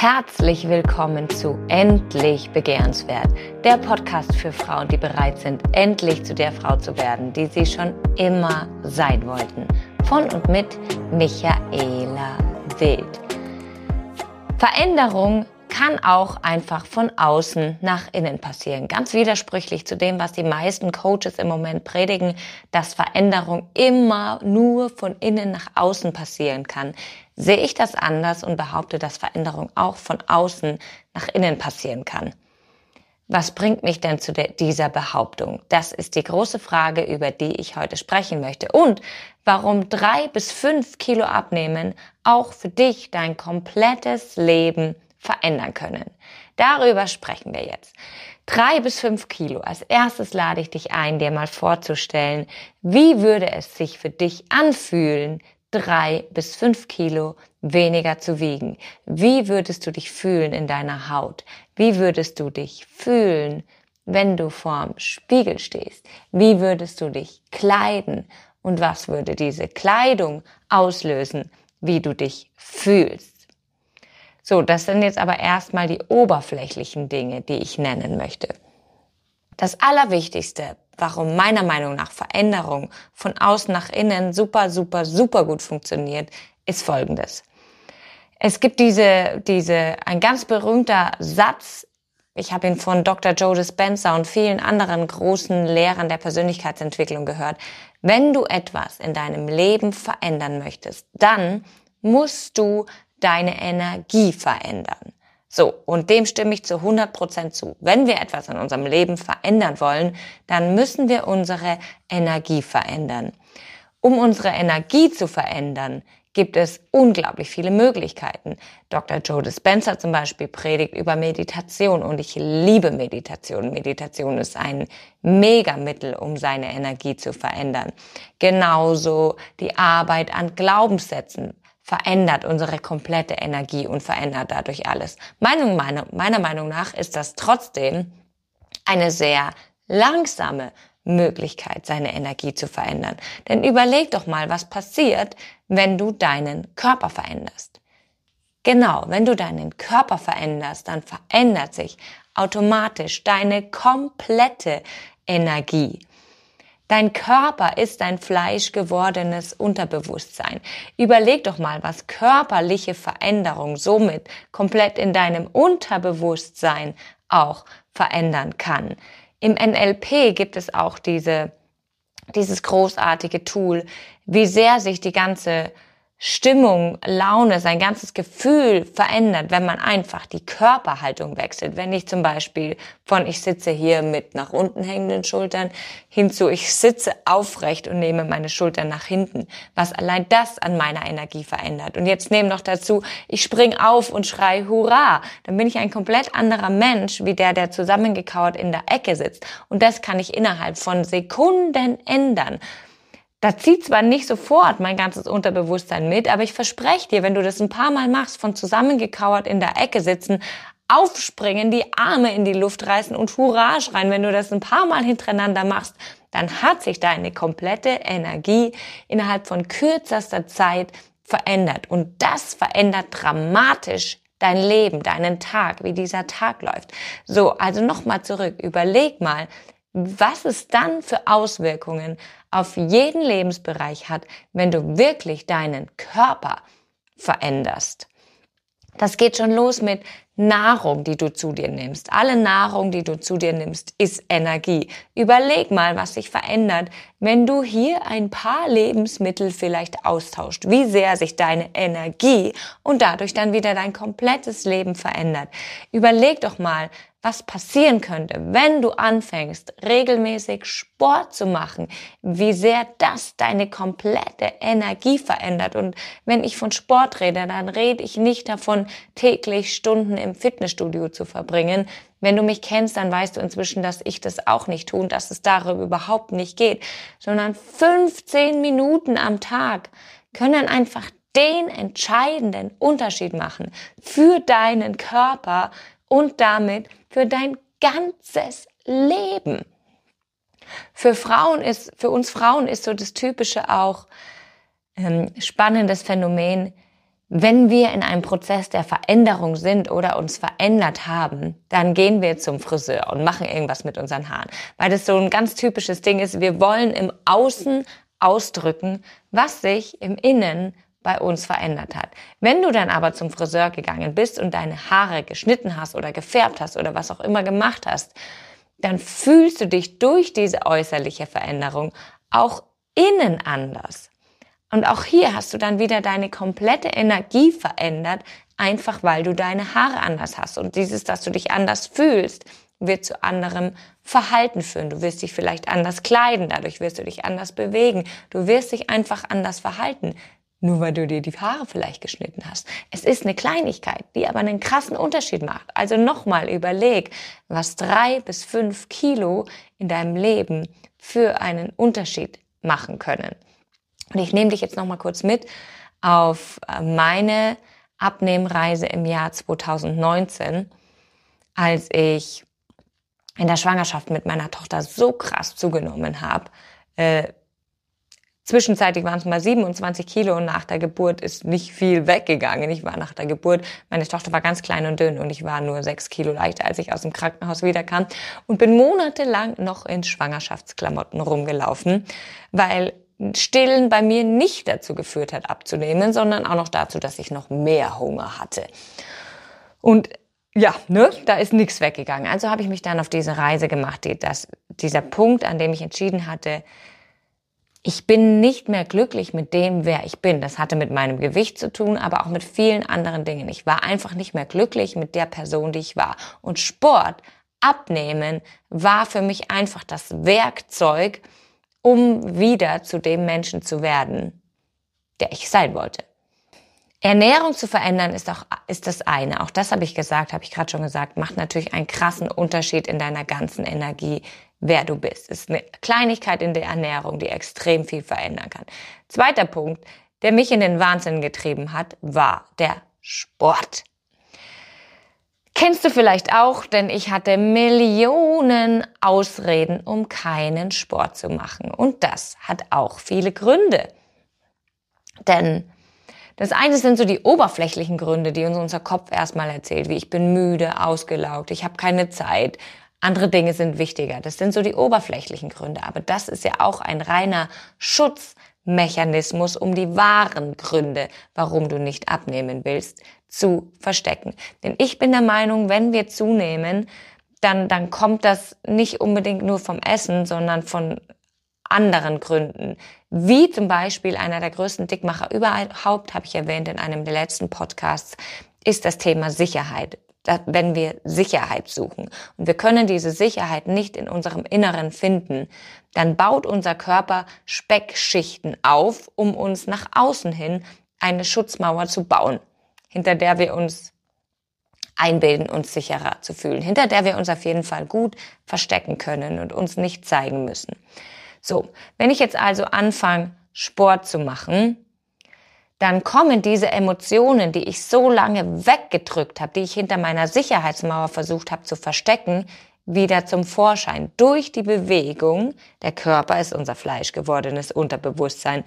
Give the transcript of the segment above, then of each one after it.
Herzlich willkommen zu Endlich Begehrenswert, der Podcast für Frauen, die bereit sind, endlich zu der Frau zu werden, die sie schon immer sein wollten. Von und mit Michaela Wild. Veränderung kann auch einfach von außen nach innen passieren. Ganz widersprüchlich zu dem, was die meisten Coaches im Moment predigen, dass Veränderung immer nur von innen nach außen passieren kann sehe ich das anders und behaupte, dass Veränderung auch von außen nach innen passieren kann. Was bringt mich denn zu dieser Behauptung? Das ist die große Frage, über die ich heute sprechen möchte. Und warum drei bis fünf Kilo abnehmen auch für dich dein komplettes Leben verändern können. Darüber sprechen wir jetzt. Drei bis fünf Kilo. Als erstes lade ich dich ein, dir mal vorzustellen, wie würde es sich für dich anfühlen, drei bis fünf Kilo weniger zu wiegen? Wie würdest du dich fühlen in deiner Haut? Wie würdest du dich fühlen, wenn du vorm Spiegel stehst? Wie würdest du dich kleiden? Und was würde diese Kleidung auslösen, wie du dich fühlst? So, das sind jetzt aber erstmal die oberflächlichen Dinge, die ich nennen möchte. Das Allerwichtigste warum meiner Meinung nach Veränderung von außen nach innen super, super, super gut funktioniert, ist folgendes. Es gibt diese, diese, ein ganz berühmter Satz, ich habe ihn von Dr. Joe Dispenza und vielen anderen großen Lehrern der Persönlichkeitsentwicklung gehört. Wenn du etwas in deinem Leben verändern möchtest, dann musst du deine Energie verändern. So, und dem stimme ich zu 100 Prozent zu. Wenn wir etwas in unserem Leben verändern wollen, dann müssen wir unsere Energie verändern. Um unsere Energie zu verändern, gibt es unglaublich viele Möglichkeiten. Dr. Joe Dispenza zum Beispiel predigt über Meditation und ich liebe Meditation. Meditation ist ein Megamittel, um seine Energie zu verändern. Genauso die Arbeit an Glaubenssätzen verändert unsere komplette Energie und verändert dadurch alles. Meinung, meine, meiner Meinung nach ist das trotzdem eine sehr langsame Möglichkeit, seine Energie zu verändern. Denn überleg doch mal, was passiert, wenn du deinen Körper veränderst. Genau, wenn du deinen Körper veränderst, dann verändert sich automatisch deine komplette Energie. Dein Körper ist ein fleischgewordenes Unterbewusstsein. Überleg doch mal, was körperliche Veränderung somit komplett in deinem Unterbewusstsein auch verändern kann. Im NLP gibt es auch diese, dieses großartige Tool, wie sehr sich die ganze Stimmung, Laune, sein ganzes Gefühl verändert, wenn man einfach die Körperhaltung wechselt. Wenn ich zum Beispiel von ich sitze hier mit nach unten hängenden Schultern hinzu ich sitze aufrecht und nehme meine Schultern nach hinten, was allein das an meiner Energie verändert. Und jetzt nehme noch dazu, ich spring auf und schrei Hurra, dann bin ich ein komplett anderer Mensch, wie der, der zusammengekauert in der Ecke sitzt. Und das kann ich innerhalb von Sekunden ändern. Da zieht zwar nicht sofort mein ganzes Unterbewusstsein mit, aber ich verspreche dir, wenn du das ein paar Mal machst, von zusammengekauert in der Ecke sitzen, aufspringen, die Arme in die Luft reißen und Hurra schreien, wenn du das ein paar Mal hintereinander machst, dann hat sich deine komplette Energie innerhalb von kürzester Zeit verändert. Und das verändert dramatisch dein Leben, deinen Tag, wie dieser Tag läuft. So, also nochmal zurück. Überleg mal, was es dann für Auswirkungen auf jeden Lebensbereich hat, wenn du wirklich deinen Körper veränderst. Das geht schon los mit Nahrung, die du zu dir nimmst. Alle Nahrung, die du zu dir nimmst, ist Energie. Überleg mal, was sich verändert, wenn du hier ein paar Lebensmittel vielleicht austauscht. Wie sehr sich deine Energie und dadurch dann wieder dein komplettes Leben verändert. Überleg doch mal, was passieren könnte, wenn du anfängst, regelmäßig Sport zu machen, wie sehr das deine komplette Energie verändert. Und wenn ich von Sport rede, dann rede ich nicht davon, täglich Stunden im Fitnessstudio zu verbringen. Wenn du mich kennst, dann weißt du inzwischen, dass ich das auch nicht tue und dass es darüber überhaupt nicht geht, sondern 15 Minuten am Tag können einfach den entscheidenden Unterschied machen für deinen Körper und damit für dein ganzes Leben. Für Frauen ist, für uns Frauen ist so das typische auch ähm, spannendes Phänomen. Wenn wir in einem Prozess der Veränderung sind oder uns verändert haben, dann gehen wir zum Friseur und machen irgendwas mit unseren Haaren. Weil das so ein ganz typisches Ding ist, wir wollen im Außen ausdrücken, was sich im Innen bei uns verändert hat. Wenn du dann aber zum Friseur gegangen bist und deine Haare geschnitten hast oder gefärbt hast oder was auch immer gemacht hast, dann fühlst du dich durch diese äußerliche Veränderung auch innen anders. Und auch hier hast du dann wieder deine komplette Energie verändert, einfach weil du deine Haare anders hast. Und dieses, dass du dich anders fühlst, wird zu anderem Verhalten führen. Du wirst dich vielleicht anders kleiden, dadurch wirst du dich anders bewegen. Du wirst dich einfach anders verhalten, nur weil du dir die Haare vielleicht geschnitten hast. Es ist eine Kleinigkeit, die aber einen krassen Unterschied macht. Also nochmal überleg, was drei bis fünf Kilo in deinem Leben für einen Unterschied machen können. Und ich nehme dich jetzt nochmal kurz mit auf äh, meine Abnehmreise im Jahr 2019, als ich in der Schwangerschaft mit meiner Tochter so krass zugenommen habe. Äh, Zwischenzeitlich waren es mal 27 Kilo und nach der Geburt ist nicht viel weggegangen. Ich war nach der Geburt, meine Tochter war ganz klein und dünn und ich war nur sechs Kilo leichter, als ich aus dem Krankenhaus wiederkam und bin monatelang noch in Schwangerschaftsklamotten rumgelaufen, weil Stillen bei mir nicht dazu geführt hat, abzunehmen, sondern auch noch dazu, dass ich noch mehr Hunger hatte. Und ja, ne, da ist nichts weggegangen. Also habe ich mich dann auf diese Reise gemacht, die, das, dieser Punkt, an dem ich entschieden hatte, ich bin nicht mehr glücklich mit dem, wer ich bin. Das hatte mit meinem Gewicht zu tun, aber auch mit vielen anderen Dingen. Ich war einfach nicht mehr glücklich mit der Person, die ich war. Und Sport, Abnehmen, war für mich einfach das Werkzeug, um wieder zu dem Menschen zu werden, der ich sein wollte. Ernährung zu verändern ist auch ist das eine. Auch das habe ich gesagt, habe ich gerade schon gesagt, macht natürlich einen krassen Unterschied in deiner ganzen Energie, wer du bist. Es ist eine Kleinigkeit in der Ernährung, die extrem viel verändern kann. Zweiter Punkt, der mich in den Wahnsinn getrieben hat, war der Sport. Kennst du vielleicht auch, denn ich hatte Millionen Ausreden, um keinen Sport zu machen. Und das hat auch viele Gründe. Denn das eine sind so die oberflächlichen Gründe, die uns unser Kopf erstmal erzählt, wie ich bin müde, ausgelaugt, ich habe keine Zeit, andere Dinge sind wichtiger. Das sind so die oberflächlichen Gründe. Aber das ist ja auch ein reiner Schutzmechanismus, um die wahren Gründe, warum du nicht abnehmen willst, zu verstecken. Denn ich bin der Meinung, wenn wir zunehmen, dann, dann kommt das nicht unbedingt nur vom Essen, sondern von anderen Gründen. Wie zum Beispiel einer der größten Dickmacher überhaupt, habe ich erwähnt in einem der letzten Podcasts, ist das Thema Sicherheit wenn wir Sicherheit suchen. Und wir können diese Sicherheit nicht in unserem Inneren finden, dann baut unser Körper Speckschichten auf, um uns nach außen hin eine Schutzmauer zu bauen, hinter der wir uns einbilden, uns sicherer zu fühlen, hinter der wir uns auf jeden Fall gut verstecken können und uns nicht zeigen müssen. So, wenn ich jetzt also anfange, Sport zu machen, dann kommen diese Emotionen, die ich so lange weggedrückt habe, die ich hinter meiner Sicherheitsmauer versucht habe zu verstecken, wieder zum Vorschein. Durch die Bewegung, der Körper ist unser fleischgewordenes Unterbewusstsein,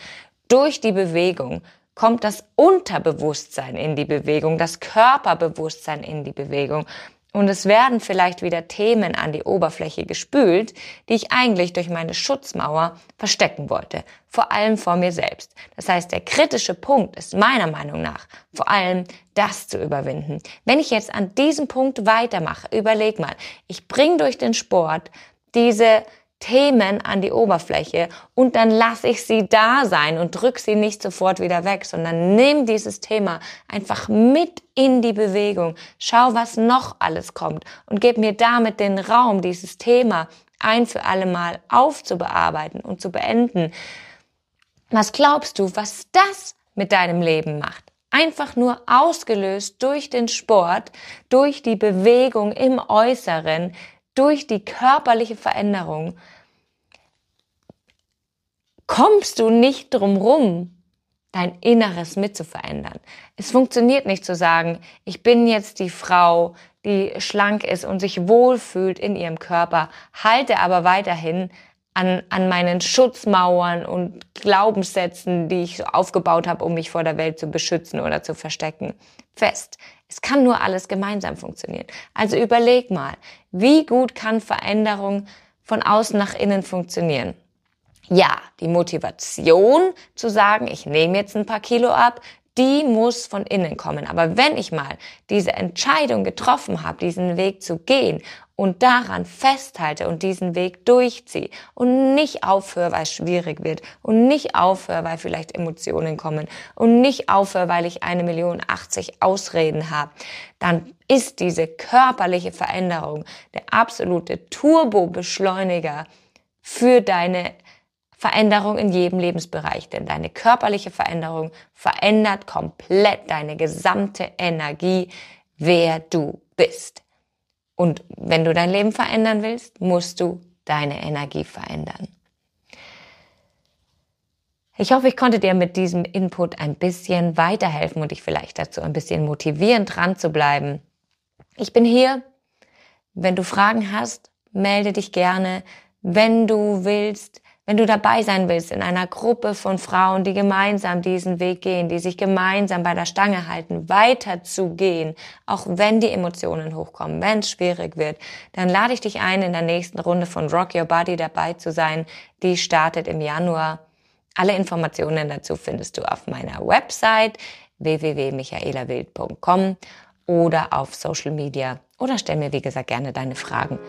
durch die Bewegung kommt das Unterbewusstsein in die Bewegung, das Körperbewusstsein in die Bewegung. Und es werden vielleicht wieder Themen an die Oberfläche gespült, die ich eigentlich durch meine Schutzmauer verstecken wollte. Vor allem vor mir selbst. Das heißt, der kritische Punkt ist meiner Meinung nach vor allem das zu überwinden. Wenn ich jetzt an diesem Punkt weitermache, überleg mal, ich bringe durch den Sport diese Themen an die Oberfläche und dann lasse ich sie da sein und drück sie nicht sofort wieder weg, sondern nimm dieses Thema einfach mit in die Bewegung. Schau, was noch alles kommt und gib mir damit den Raum, dieses Thema ein für alle Mal aufzubearbeiten und zu beenden. Was glaubst du, was das mit deinem Leben macht? Einfach nur ausgelöst durch den Sport, durch die Bewegung im Äußeren, durch die körperliche Veränderung kommst du nicht drum rum, dein Inneres mit zu verändern. Es funktioniert nicht zu sagen, ich bin jetzt die Frau, die schlank ist und sich wohlfühlt in ihrem Körper, halte aber weiterhin an, an meinen Schutzmauern und Glaubenssätzen, die ich so aufgebaut habe, um mich vor der Welt zu beschützen oder zu verstecken, fest. Es kann nur alles gemeinsam funktionieren. Also überleg mal, wie gut kann Veränderung von außen nach innen funktionieren? Ja, die Motivation zu sagen, ich nehme jetzt ein paar Kilo ab, die muss von innen kommen. Aber wenn ich mal diese Entscheidung getroffen habe, diesen Weg zu gehen und daran festhalte und diesen Weg durchziehe und nicht aufhöre, weil es schwierig wird und nicht aufhöre, weil vielleicht Emotionen kommen und nicht aufhöre, weil ich eine Million 80 Ausreden habe, dann ist diese körperliche Veränderung der absolute Turbo-Beschleuniger für deine Veränderung in jedem Lebensbereich, denn deine körperliche Veränderung verändert komplett deine gesamte Energie, wer du bist. Und wenn du dein Leben verändern willst, musst du deine Energie verändern. Ich hoffe, ich konnte dir mit diesem Input ein bisschen weiterhelfen und dich vielleicht dazu ein bisschen motivieren, dran zu bleiben. Ich bin hier. Wenn du Fragen hast, melde dich gerne. Wenn du willst, wenn du dabei sein willst in einer Gruppe von Frauen, die gemeinsam diesen Weg gehen, die sich gemeinsam bei der Stange halten, weiterzugehen, auch wenn die Emotionen hochkommen, wenn es schwierig wird, dann lade ich dich ein, in der nächsten Runde von Rock Your Body dabei zu sein. Die startet im Januar. Alle Informationen dazu findest du auf meiner Website www.michaelawild.com oder auf Social Media oder stell mir, wie gesagt, gerne deine Fragen.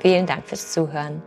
Vielen Dank fürs Zuhören.